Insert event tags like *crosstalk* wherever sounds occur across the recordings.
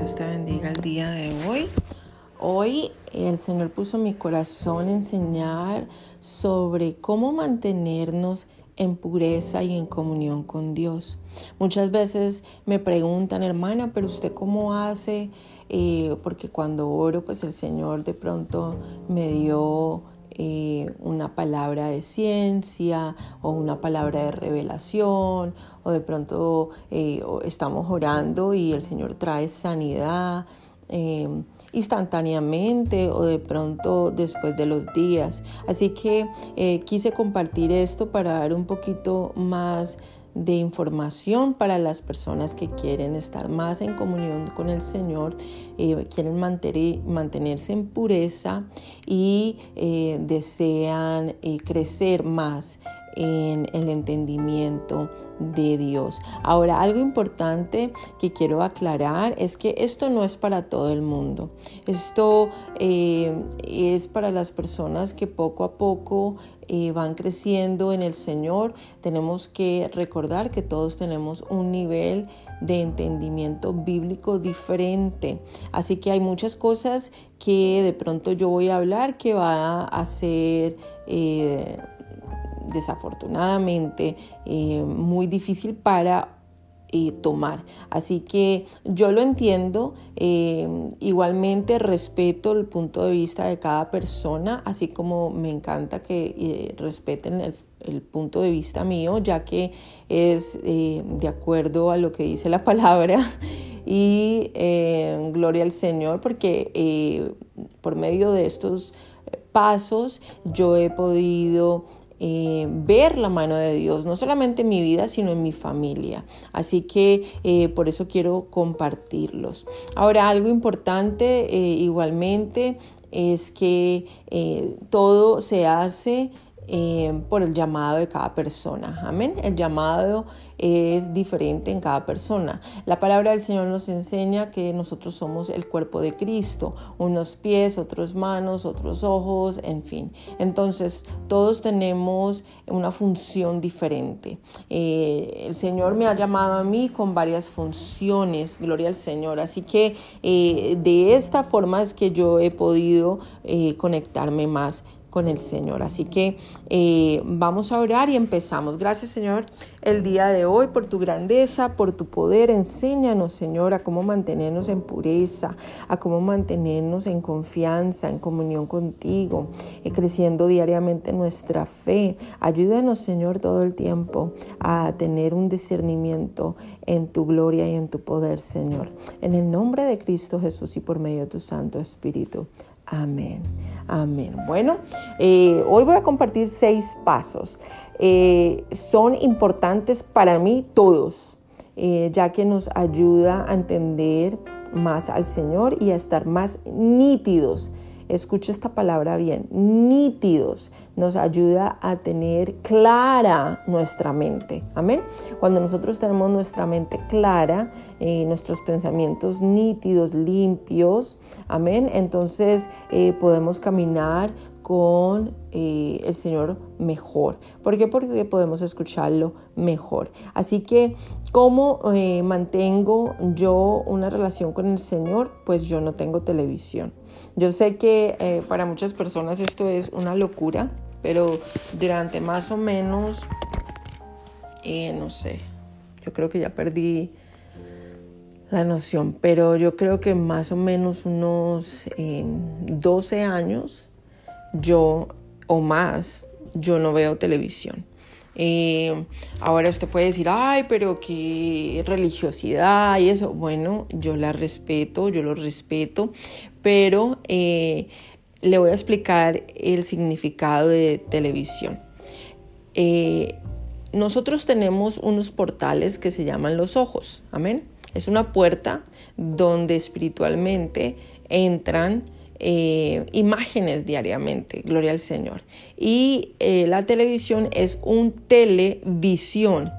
Dios te bendiga el día de hoy. Hoy el Señor puso mi corazón enseñar sobre cómo mantenernos en pureza y en comunión con Dios. Muchas veces me preguntan, hermana, pero usted cómo hace, eh, porque cuando oro, pues el Señor de pronto me dio eh, una palabra de ciencia o una palabra de revelación o de pronto eh, estamos orando y el Señor trae sanidad eh, instantáneamente o de pronto después de los días. Así que quise compartir esto para dar un poquito más de información para las personas que quieren estar más en comunión con el Señor, eh, quieren mantenerse en pureza y eh, desean eh, crecer más en el entendimiento de Dios. Ahora, algo importante que quiero aclarar es que esto no es para todo el mundo. Esto es para las personas que poco a poco eh, van creciendo en el Señor, tenemos que recordar que todos tenemos un nivel de entendimiento bíblico diferente. Así que hay muchas cosas que de pronto yo voy a hablar que va a ser... Eh, desafortunadamente eh, muy difícil para tomar. Así que yo lo entiendo, eh, igualmente respeto el punto de vista de cada persona, así como me encanta que eh, respeten el, punto de vista mío, ya que es eh, de acuerdo a lo que dice la *laughs* palabra. Y gloria al Señor, porque por medio de estos pasos yo he podido eh, ver la mano de Dios, no solamente en mi vida, sino en mi familia. Así que eh, por eso quiero compartirlos. Ahora, algo importante eh, igualmente es que todo se hace eh, por el llamado de cada persona. Amén. El llamado es diferente en cada persona. La palabra del Señor nos enseña que nosotros somos el cuerpo de Cristo, unos pies, otros manos, otros ojos, en fin. Entonces, todos tenemos una función diferente. Eh, el Señor me ha llamado a mí con varias funciones, gloria al Señor. Así que eh, de esta forma es que yo he podido conectarme más con el Señor. Así que eh, vamos a orar y empezamos. Gracias Señor el día de hoy por tu grandeza, por tu poder. Enséñanos Señor a cómo mantenernos en pureza, a cómo mantenernos en confianza, en comunión contigo, eh, creciendo diariamente nuestra fe. Ayúdanos Señor todo el tiempo a tener un discernimiento en tu gloria y en tu poder Señor. En el nombre de Cristo Jesús y por medio de tu Santo Espíritu. Amén. Amén. Bueno, eh, hoy voy a compartir seis pasos. Eh, son importantes para mí todos, eh, ya que nos ayuda a entender más al Señor y a estar más nítidos escucha esta palabra bien, nítidos, nos ayuda a tener clara nuestra mente. Amén. Cuando nosotros tenemos nuestra mente clara, eh, nuestros pensamientos nítidos, limpios, amén, entonces eh, podemos caminar con eh, el Señor mejor. ¿Por qué? Porque podemos escucharlo mejor. Así que, ¿cómo mantengo yo una relación con el Señor? Pues yo no tengo televisión. Yo sé que eh, para muchas personas esto es una locura, pero durante más o menos, eh, no sé, yo creo que ya perdí la noción, pero yo creo que más o menos unos 12 eh, años, yo o más, yo no veo televisión. ahora usted puede decir, ay, pero qué religiosidad y eso. Bueno, yo la respeto, yo lo respeto, pero eh, le voy a explicar el significado de televisión. Eh, nosotros tenemos unos portales que se llaman los ojos, amén. Es una puerta donde espiritualmente entran eh, imágenes diariamente, gloria al Señor. Y la televisión es un televisión,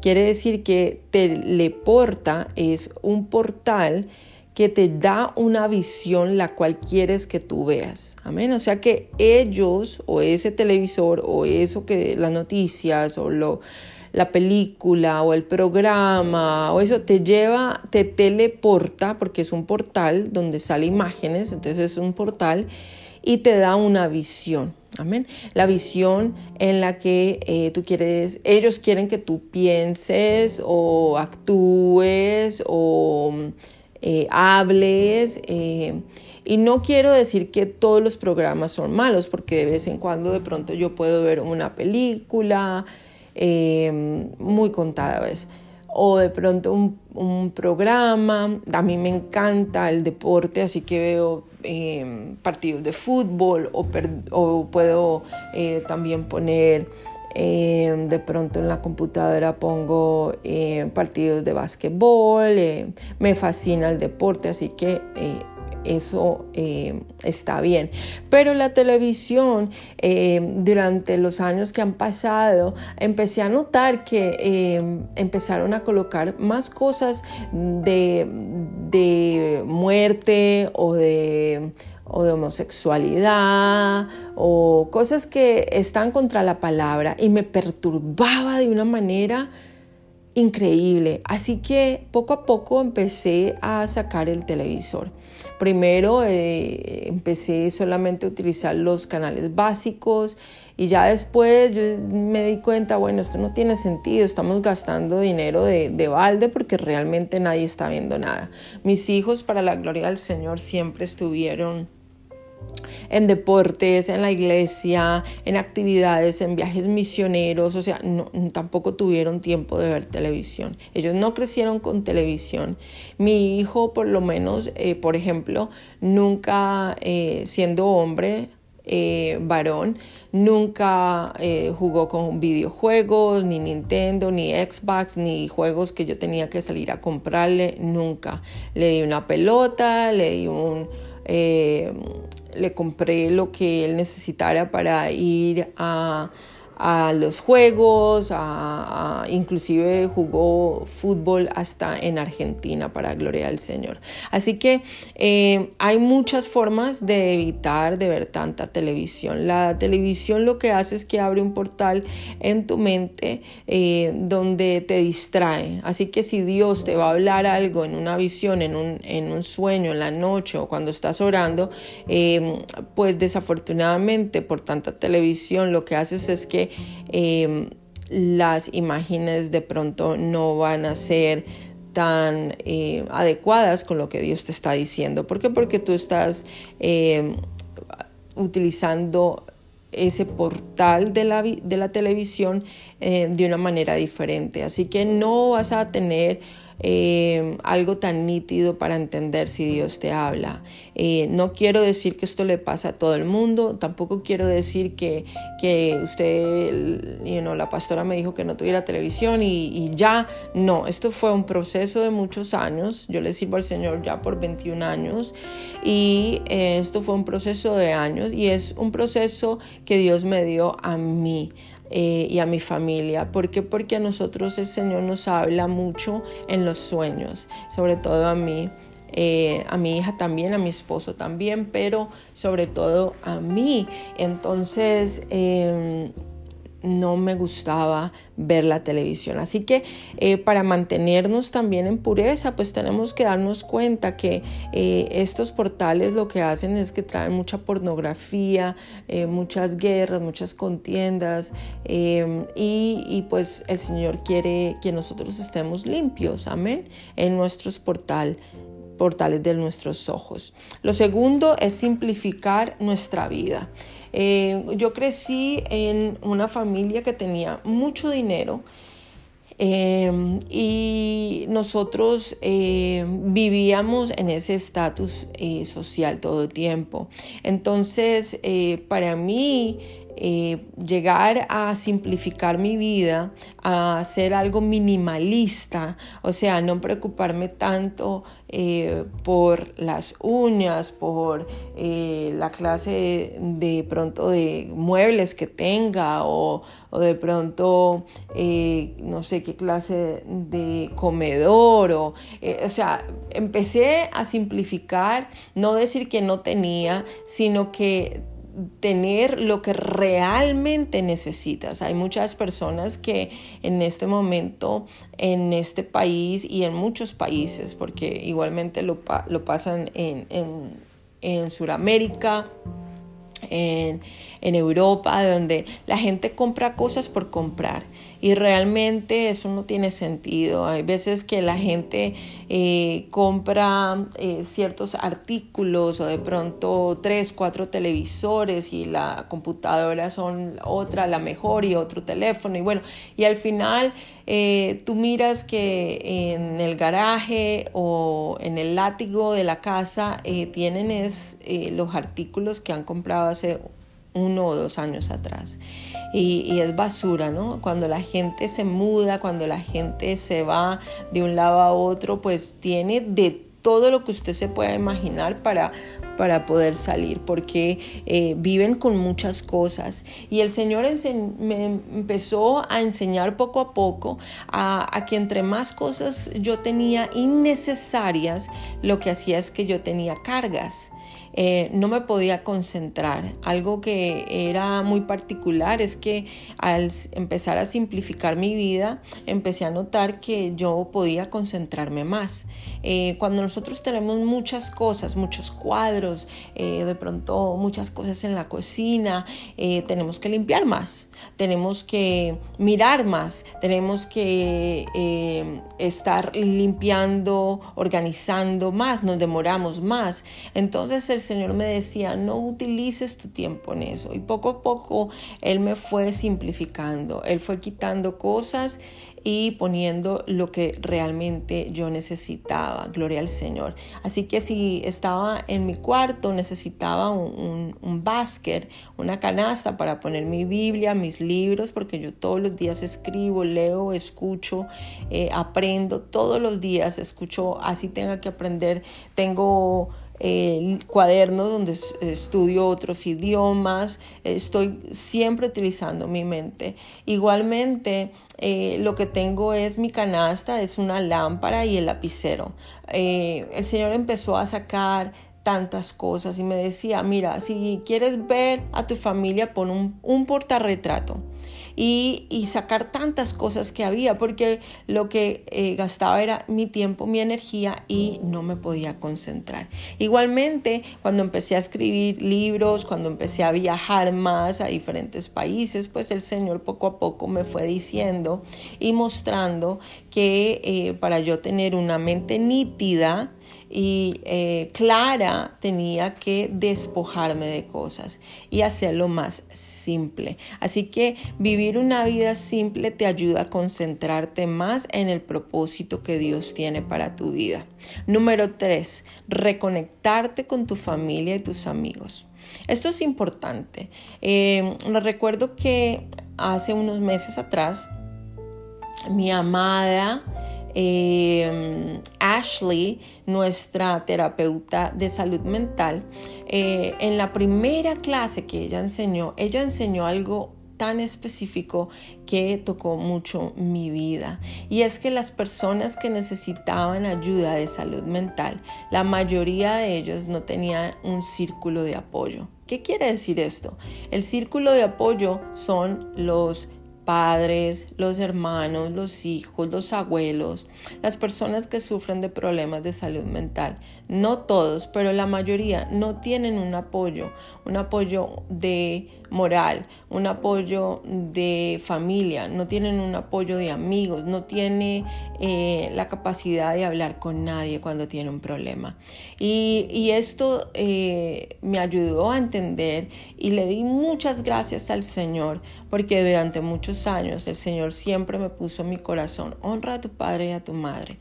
quiere decir que teleporta es un portal que te da una visión la cual quieres que tú veas. Amén. O sea que ellos o ese televisor o eso que las noticias o lo, la película o el programa o eso te lleva, te teleporta, porque es un portal donde sale imágenes, entonces es un portal y te da una visión. Amén. La visión en la que eh, tú quieres, ellos quieren que tú pienses o actúes o eh, hables. Eh, y no quiero decir que todos los programas son malos, porque de vez en cuando de pronto yo puedo ver una película muy contada vez o de pronto un, programa. A mí me encanta el deporte, así que veo eh, partidos de fútbol o, puedo eh, también poner, eh, de pronto en la computadora pongo partidos de básquetbol. me fascina el deporte, así que eso eh, está bien. Pero la televisión, eh, durante los años que han pasado, empecé a notar que eh, empezaron a colocar más cosas de, de muerte o de o de homosexualidad o cosas que están contra la palabra y me perturbaba de una manera increíble. Así que poco a poco empecé a sacar el televisor. Primero eh, empecé solamente a utilizar los canales básicos y ya después yo me di cuenta, bueno, esto no tiene sentido, estamos gastando dinero de, de balde porque realmente nadie está viendo nada. Mis hijos, para la gloria del Señor, siempre estuvieron en deportes, en la iglesia, en actividades, en viajes misioneros, o sea, tampoco tuvieron tiempo de ver televisión. Ellos no crecieron con televisión. Mi hijo, por lo menos, eh, por ejemplo, nunca, eh, siendo hombre, eh, varón, nunca jugó con videojuegos, ni Nintendo, ni Xbox, ni juegos que yo tenía que salir a comprarle, nunca. Le di una pelota, le di un, le compré lo que él necesitara para ir a a los juegos, a, inclusive jugó fútbol hasta en Argentina para gloria del Señor. Así que eh, hay muchas formas de evitar de ver tanta televisión. La televisión lo que hace es que abre un portal en tu mente eh, donde te distrae. Así que si Dios te va a hablar algo en una visión, en un, en un sueño, en la noche o cuando estás orando, eh, pues desafortunadamente por tanta televisión lo que haces es que Em, las imágenes de pronto no van a ser tan eh, adecuadas con lo que Dios te está diciendo. ¿Por qué? Porque tú estás em, utilizando ese portal de la, de la televisión de una manera diferente. Así que no vas a tener eh, algo tan nítido para entender si Dios te habla. Eh, no quiero decir que esto le pasa a todo el mundo, tampoco quiero decir que, que usted, you know, la pastora me dijo que no tuviera televisión y, ya, no, esto fue un proceso de muchos años, yo le sirvo al Señor ya por 21 años y eh, esto fue un proceso de años y es un proceso que Dios me dio a mí, eh, y a mi familia. ¿Por qué? Porque a nosotros el Señor nos habla mucho en los sueños, sobre todo a mí. Eh, a mi hija también, a mi esposo también, pero sobre todo a mí. Entonces, em, no me gustaba ver la televisión. Así que eh, para mantenernos también en pureza, pues tenemos que darnos cuenta que eh, estos portales lo que hacen es que traen mucha pornografía, eh, muchas guerras, muchas contiendas y, y, pues el Señor quiere que nosotros estemos limpios, amén, en nuestros portales portales de nuestros ojos. Lo segundo es simplificar nuestra vida. Eh, yo crecí en una familia que tenía mucho dinero. Eh, y nosotros eh, vivíamos en ese estatus social todo el tiempo. Entonces, para mí, eh, llegar a simplificar mi vida, a hacer algo minimalista, o sea, no preocuparme tanto eh, por las uñas, por eh, la clase de, pronto de muebles que tenga o, de pronto no sé qué clase de comedor o, o sea, empecé a simplificar, no decir que no tenía, sino que tener lo que realmente necesitas. Hay muchas personas que en este momento, en este país y en muchos países, porque igualmente lo, lo pasan en, en, en Sudamérica, en, Europa, donde la gente compra cosas por comprar y realmente eso no tiene sentido. Hay veces que la gente eh, compra eh, ciertos artículos o de pronto tres, cuatro televisores y la computadora son otra, la mejor y otro teléfono y bueno, y al final eh, tú miras que en el garaje o en el látigo de la casa tienen es, los artículos que han comprado hace uno o dos años atrás. Y, es basura, ¿no? Cuando la gente se muda, cuando la gente se va de un lado a otro, pues tiene de todo lo que usted se pueda imaginar para, para poder salir, porque eh, viven con muchas cosas. Y el Señor me empezó a enseñar poco a poco a, a, que entre más cosas yo tenía innecesarias, lo que hacía es que yo tenía cargas. Eh, no me podía concentrar. Algo que era muy particular es que al empezar a simplificar mi vida, empecé a notar que yo podía concentrarme más. Eh, cuando nosotros tenemos muchas cosas, muchos cuadros, eh, de pronto muchas cosas en la cocina, tenemos que limpiar más, tenemos que mirar más, tenemos que estar limpiando, organizando más, nos demoramos más. Entonces el Señor me decía, no utilices tu tiempo en eso. Y poco a poco Él me fue simplificando, Él fue quitando cosas y poniendo lo que realmente yo necesitaba. Gloria al Señor. Así que si estaba en mi cuarto, necesitaba un, un, básquet, una canasta para poner mi Biblia, mis libros, porque yo todos los días escribo, leo, escucho, eh, aprendo, todos los días escucho, así tenga que aprender. Tengo el cuaderno donde estudio otros idiomas, estoy siempre utilizando mi mente. Igualmente, eh, lo que tengo es mi canasta, es una lámpara y el lapicero. Eh, el Señor empezó a sacar tantas cosas y me decía, mira, si quieres ver a tu familia, pon un, un portarretrato y, sacar tantas cosas que había, porque lo que eh, gastaba era mi tiempo, mi energía y no me podía concentrar. Igualmente, cuando empecé a escribir libros, cuando empecé a viajar más a diferentes países, pues el Señor poco a poco me fue diciendo y mostrando que eh, para yo tener una mente nítida, y eh, Clara tenía que despojarme de cosas y hacerlo más simple. Así que vivir una vida simple te ayuda a concentrarte más en el propósito que Dios tiene para tu vida. Número tres, reconectarte con tu familia y tus amigos. Esto es importante. Eh, recuerdo que hace unos meses atrás, mi amada eh, Ashley, nuestra terapeuta de salud mental, eh, en la primera clase que ella enseñó, ella enseñó algo tan específico que tocó mucho mi vida. Y es que las personas que necesitaban ayuda de salud mental, la mayoría de ellos no tenían un círculo de apoyo. ¿Qué quiere decir esto? El círculo de apoyo son los padres, los hermanos, los hijos, los abuelos, las personas que sufren de problemas de salud mental. No todos, pero la mayoría no tienen un apoyo, un apoyo de moral, un apoyo de familia, no tienen un apoyo de amigos, no tiene eh, la capacidad de hablar con nadie cuando tiene un problema. Y, esto eh, me ayudó a entender y le di muchas gracias al Señor porque durante muchos años el Señor siempre me puso en mi corazón, honra a tu padre y a tu madre.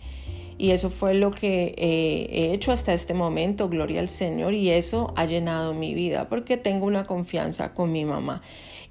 Y eso fue lo que eh, he hecho hasta este momento, gloria al Señor, y eso ha llenado mi vida porque tengo una confianza con mi mamá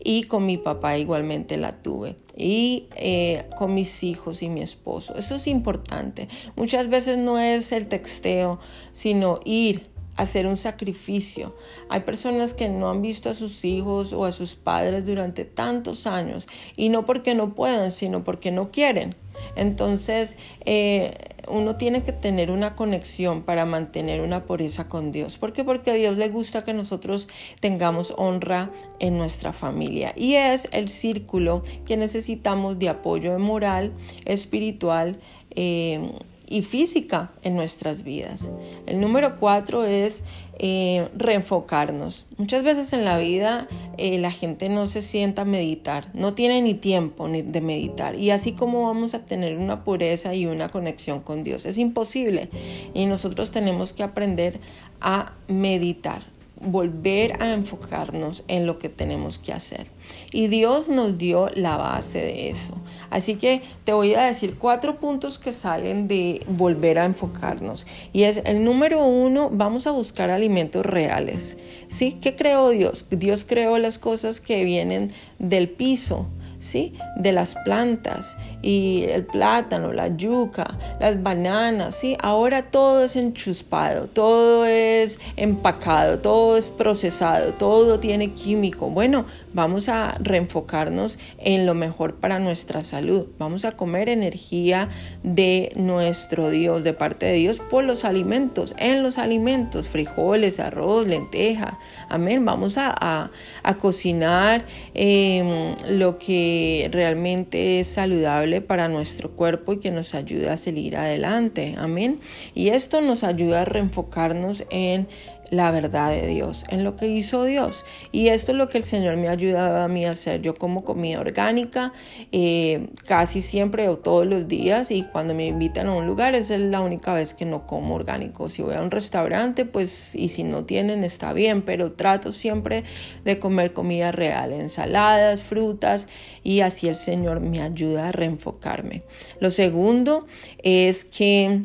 y con mi papá igualmente la tuve y eh, con mis hijos y mi esposo. Eso es importante. Muchas veces no es el texteo, sino ir hacer un sacrificio. Hay personas que no han visto a sus hijos o a sus padres durante tantos años y no porque no puedan, sino porque no quieren. Entonces, eh, uno tiene que tener una conexión para mantener una pureza con Dios. ¿Por qué? Porque a Dios le gusta que nosotros tengamos honra en nuestra familia. Y es el círculo que necesitamos de apoyo moral, espiritual, eh, y física en nuestras vidas. El número cuatro es eh, reenfocarnos. Muchas veces en la vida eh, la gente no se sienta a meditar, no tiene ni tiempo ni de meditar. Y así como vamos a tener una pureza y una conexión con Dios, es imposible. Y nosotros tenemos que aprender a meditar volver a enfocarnos en lo que tenemos que hacer. Y Dios nos dio la base de eso. Así que te voy a decir cuatro puntos que salen de volver a enfocarnos. Y es el número uno, vamos a buscar alimentos reales. ¿Sí? ¿Qué creó Dios? Dios creó las cosas que vienen del piso. ¿Sí? De las plantas y el plátano, la yuca, las bananas, ¿sí? Ahora todo es enchuspado, todo es empacado, todo es procesado, todo tiene químico. Bueno, vamos a reenfocarnos en lo mejor para nuestra salud. Vamos a comer energía de nuestro Dios, de parte de Dios, por los alimentos, en los alimentos, frijoles, arroz, lenteja. Amén. Vamos a, cocinar em, lo que realmente es saludable para nuestro cuerpo y que nos ayuda a salir adelante. Amén. Y esto nos ayuda a reenfocarnos en la verdad de Dios, en lo que hizo Dios. Y esto es lo que el Señor me ha ayudado a mí a hacer. Yo como comida orgánica eh, casi siempre o todos los días y cuando me invitan a un lugar esa es la única vez que no como orgánico. Si voy a un restaurante, pues y si no tienen está bien, pero trato siempre de comer comida real, ensaladas, frutas y así el Señor me ayuda a reenfocarme. Lo segundo es que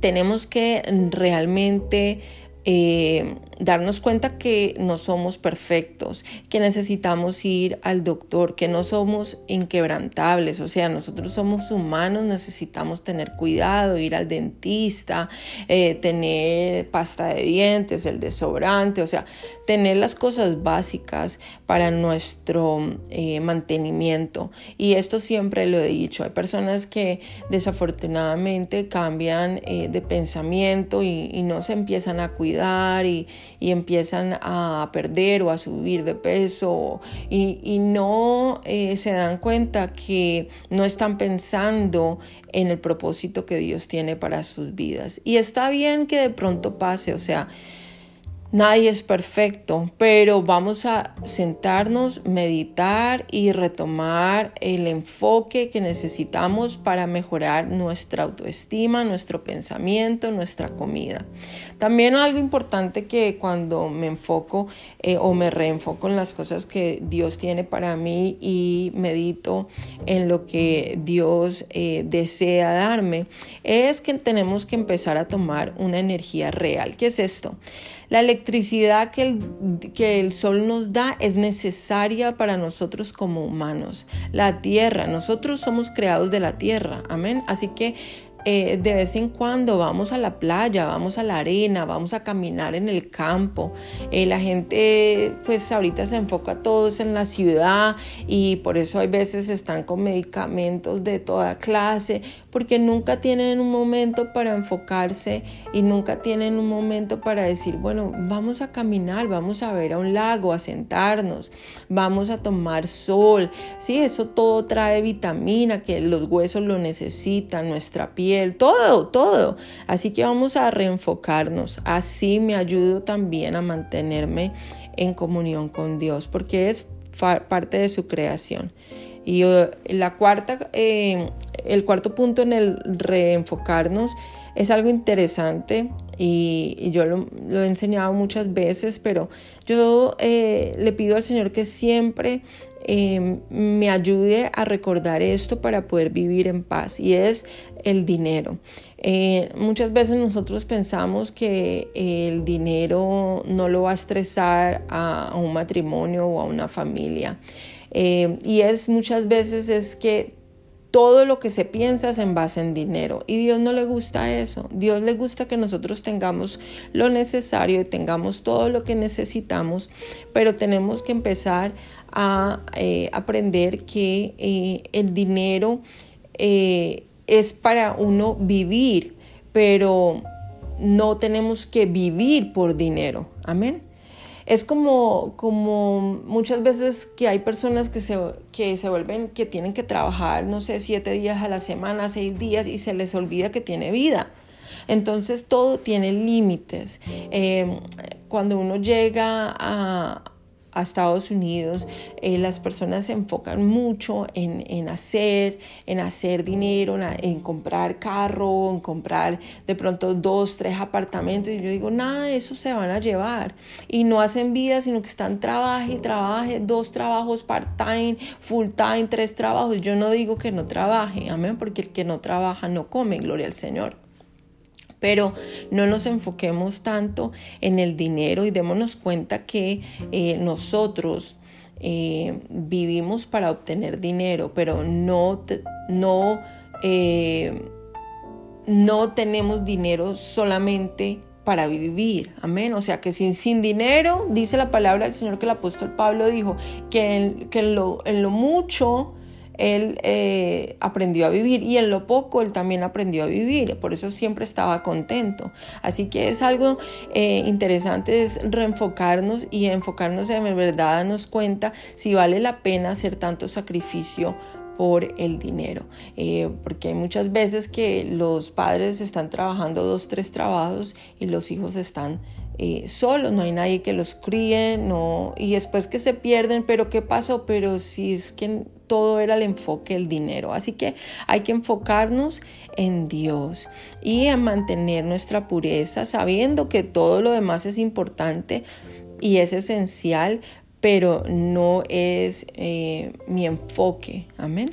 tenemos que realmente eh, darnos cuenta que no somos perfectos, que necesitamos ir al doctor, que no somos inquebrantables, o sea, nosotros somos humanos, necesitamos tener cuidado, ir al dentista, eh, tener pasta de dientes, el desodorante, o sea, tener las cosas básicas para nuestro eh, mantenimiento. Y esto siempre lo he dicho, hay personas que desafortunadamente cambian de pensamiento y, y no se empiezan a cuidar y, y empiezan a perder o a subir de peso y, no eh, se dan cuenta que no están pensando en el propósito que Dios tiene para sus vidas. Y está bien que de pronto pase, o sea, Nadie es perfecto, pero vamos a sentarnos, meditar y retomar el enfoque que necesitamos para mejorar nuestra autoestima, nuestro pensamiento, nuestra comida. También algo importante que cuando me enfoco eh, o me reenfoco en las cosas que Dios tiene para mí y medito en lo que Dios eh, desea darme, es que tenemos que empezar a tomar una energía real. ¿Qué es esto? La electricidad que el, que el sol nos da es necesaria para nosotros como humanos. La tierra, nosotros somos creados de la tierra, amén. Así que eh, de vez en cuando vamos a la playa, vamos a la arena, vamos a caminar en el campo. Eh, la gente pues ahorita se enfoca todos en la ciudad y por eso hay veces están con medicamentos de toda clase porque nunca tienen un momento para enfocarse y nunca tienen un momento para decir, bueno, vamos a caminar, vamos a ver a un lago, a sentarnos, vamos a tomar sol. Sí, eso todo trae vitamina que los huesos lo necesitan, nuestra piel todo, todo. Así que vamos a reenfocarnos. Así me ayudo también a mantenerme en comunión con Dios, porque es parte de su creación. Y eh, la cuarta, eh, el cuarto punto en el reenfocarnos es algo interesante y, yo lo, he enseñado muchas veces, pero yo eh, le pido al Señor que siempre Em, me ayude a recordar esto para poder vivir en paz y es el dinero. Eh, muchas veces nosotros pensamos que el dinero no lo va a estresar a, un matrimonio o a una familia. Eh, y es muchas veces es que todo lo que se piensa es en en dinero y Dios no le gusta eso. Dios le gusta que nosotros tengamos lo necesario y tengamos todo lo que necesitamos, pero tenemos que empezar a eh, aprender que eh, el dinero eh, es para uno vivir, pero no tenemos que vivir por dinero. Amén. Es como, como muchas veces que hay personas que se, que se vuelven, que tienen que trabajar, no sé, siete días a la semana, seis días, y se les olvida que tiene vida. Entonces todo tiene límites. Eh, cuando uno llega a, a Estados Unidos, eh, las personas se enfocan mucho en, hacer, en hacer dinero, en, comprar carro, en comprar de pronto dos, tres apartamentos. Y yo digo, nada eso se van a llevar. Y no hacen vida, sino que están trabaje trabaje, dos trabajos part-time, full-time, tres trabajos. Yo no digo que no trabaje, amén, porque el que no trabaja no come, gloria al Señor pero no nos enfoquemos tanto en el dinero y démonos cuenta que eh, nosotros eh, vivimos para obtener dinero, pero no, no, eh, no tenemos dinero solamente para vivir. Amén. O sea que sin, sin dinero, dice la palabra del Señor que el apóstol Pablo dijo, que que lo, en lo mucho él eh, aprendió a vivir y en lo poco él también aprendió a vivir, por eso siempre estaba contento. Así que es algo eh, interesante es reenfocarnos y enfocarnos en verdad darnos cuenta si vale la pena hacer tanto sacrificio por el dinero, eh, porque hay muchas veces que los padres están trabajando dos, tres trabajos y los hijos están solos, no hay nadie que los críe, no, y después que se pierden, pero ¿qué pasó? Pero si es que todo era el enfoque el dinero. Así que hay que enfocarnos en Dios y en mantener nuestra pureza, sabiendo que todo lo demás es importante y es esencial, pero no es eh, mi enfoque. Amén.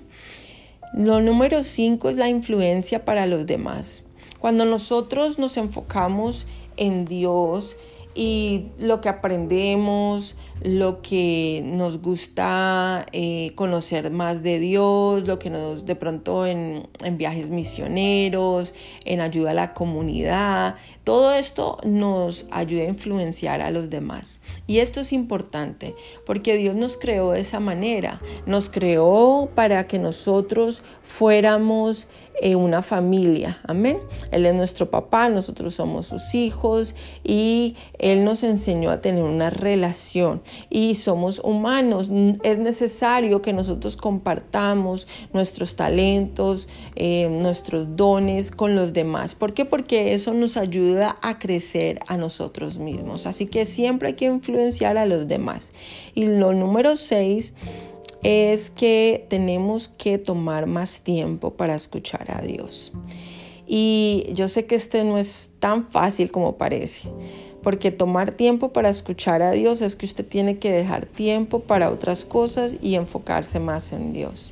Lo número cinco es la influencia para los demás. Cuando nosotros nos enfocamos en Dios y lo que aprendemos, lo que nos gusta eh, conocer más de Dios, lo que nos de pronto en, en, viajes misioneros, en ayuda a la comunidad, todo esto nos ayuda a influenciar a los demás. Y esto es importante porque Dios nos creó de esa manera, nos creó para que nosotros fuéramos eh, una familia. Amén. Él es nuestro papá, nosotros somos sus hijos y Él nos enseñó a tener una relación y somos humanos. Es necesario que nosotros compartamos nuestros talentos, eh, nuestros dones con los demás. ¿Por qué? Porque eso nos ayuda a crecer a nosotros mismos. Así que siempre hay que influenciar a los demás. Y lo número seis es que tenemos que tomar más tiempo para escuchar a Dios. Y yo sé que este no es tan fácil como parece, porque tomar tiempo para escuchar a Dios es que usted tiene que dejar tiempo para otras cosas y enfocarse más en Dios.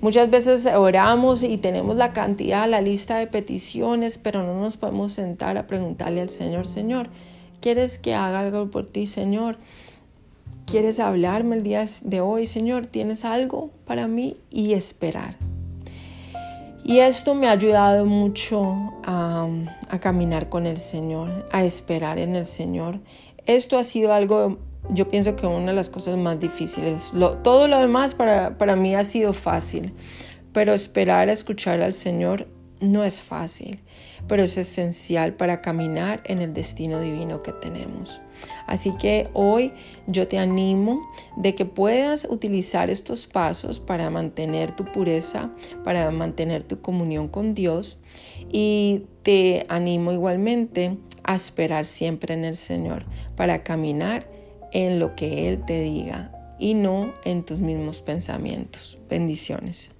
Muchas veces oramos y tenemos la cantidad, la lista de peticiones, pero no nos podemos sentar a preguntarle al Señor, Señor, ¿quieres que haga algo por ti, Señor? ¿Quieres hablarme el día de hoy, Señor? ¿Tienes algo para mí? Y esperar. Y esto me ha ayudado mucho a, caminar con el Señor, a esperar en el Señor. Esto ha sido algo, yo pienso que una de las cosas más difíciles. todo lo demás para, para mí ha sido fácil, pero esperar a escuchar al Señor no es fácil, pero es esencial para caminar en el destino divino que tenemos. Así que hoy yo te animo de que puedas utilizar estos pasos para mantener tu pureza, para mantener tu comunión con Dios y te animo igualmente a esperar siempre en el Señor para caminar en lo que Él te diga y no en tus mismos pensamientos. Bendiciones.